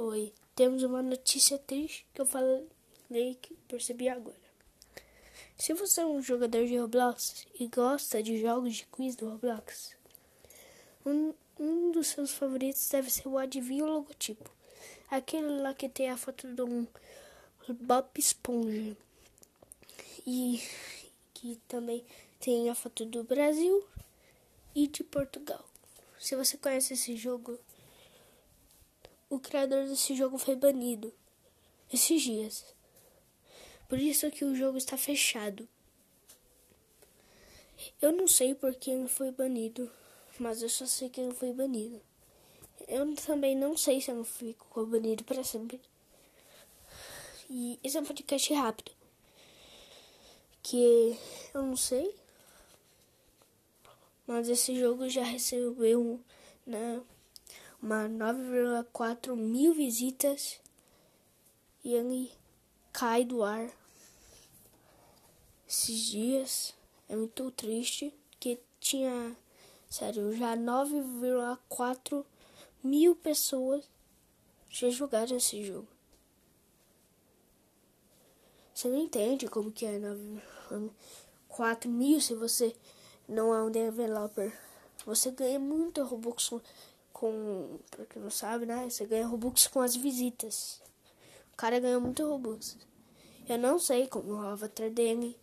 Oi, temos uma notícia triste que eu falei que percebi agora. Se você é um jogador de Roblox e gosta de jogos de quiz do Roblox, um, um dos seus favoritos deve ser o Adivinho Logotipo. Aquele lá que tem a foto de um Bob Esponja. E que também tem a foto do Brasil e de Portugal. Se você conhece esse jogo, o criador desse jogo foi banido esses dias. Por isso que o jogo está fechado. Eu não sei por que ele foi banido, mas eu só sei que ele foi banido. Eu também não sei se ele ficou banido para sempre. E esse é um podcast rápido. Que eu não sei. Mas esse jogo já recebeu né, uma 9,4 mil visitas. E ele cai do ar esses dias. É muito triste. Que tinha, sério, já 9,4 mil pessoas já jogaram esse jogo. Você não entende como que é 4 mil se você não é um developer. Você ganha muito Robux com, pra quem não sabe, né? Você ganha Robux com as visitas. O cara ganha muito Robux. Eu não sei como o avatar dele.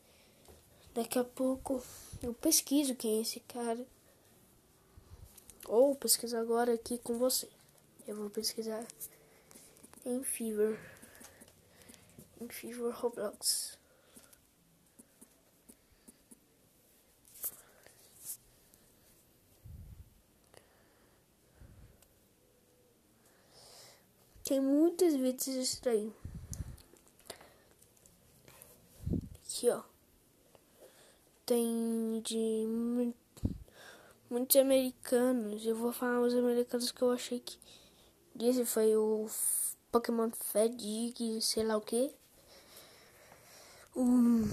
Daqui a pouco eu pesquiso quem é esse cara. Ou pesquisar agora aqui com você. Eu vou pesquisar em Fever em Fever Roblox. Tem muitos vídeos estranhos. Aqui, ó. Tem de muitos americanos. Eu vou falar os americanos que eu achei que. Esse foi o Pokémon Fedig, sei lá o que o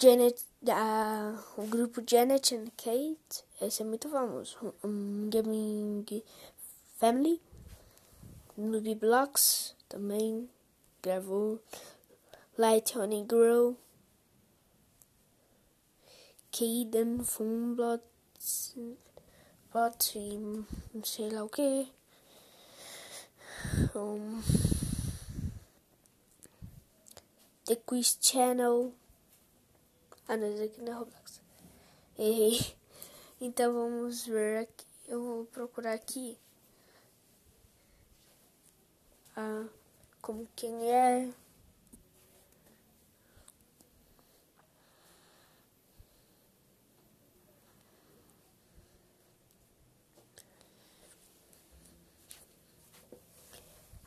Janet, a, o grupo Janet and Kate, esse é muito famoso. Um, Gaming Family, Nubi Blocks também gravou. Light Honey Grow, Caden Funblot, Bot e sei lá o que. Um, The Quiz Channel. Ah, não, aqui não é Roblox. Errei. Então vamos ver aqui. Eu vou procurar aqui. Ah, como quem é.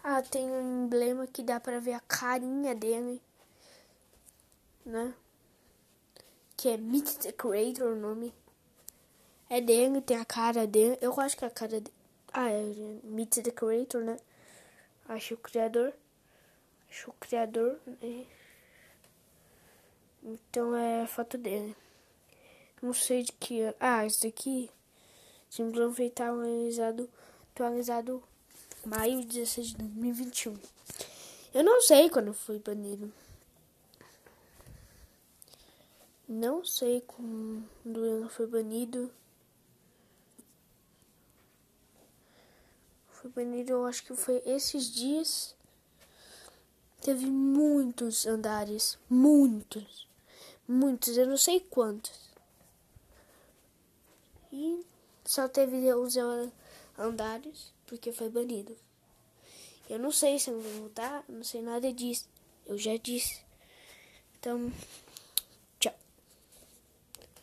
Ah, tem um emblema que dá pra ver a carinha dele né? Que é Meet the Creator o nome. É dele, tem a cara dele. Eu acho que é a cara dele. Ah, é Meet the Creator, né? Acho o criador. Acho o criador. Né? Então é foto dele. Não sei de que. Ah, esse daqui. Simplesmente tá atualizado. Atualizado maio 16 de 2021. Eu não sei quando foi banido. Não sei quando ele foi banido. Foi banido, eu acho que foi esses dias. Teve muitos andares. Muitos. Muitos, eu não sei quantos. E só teve os andares porque foi banido. Eu não sei se eu vou voltar, não sei nada disso. Eu já disse. Então.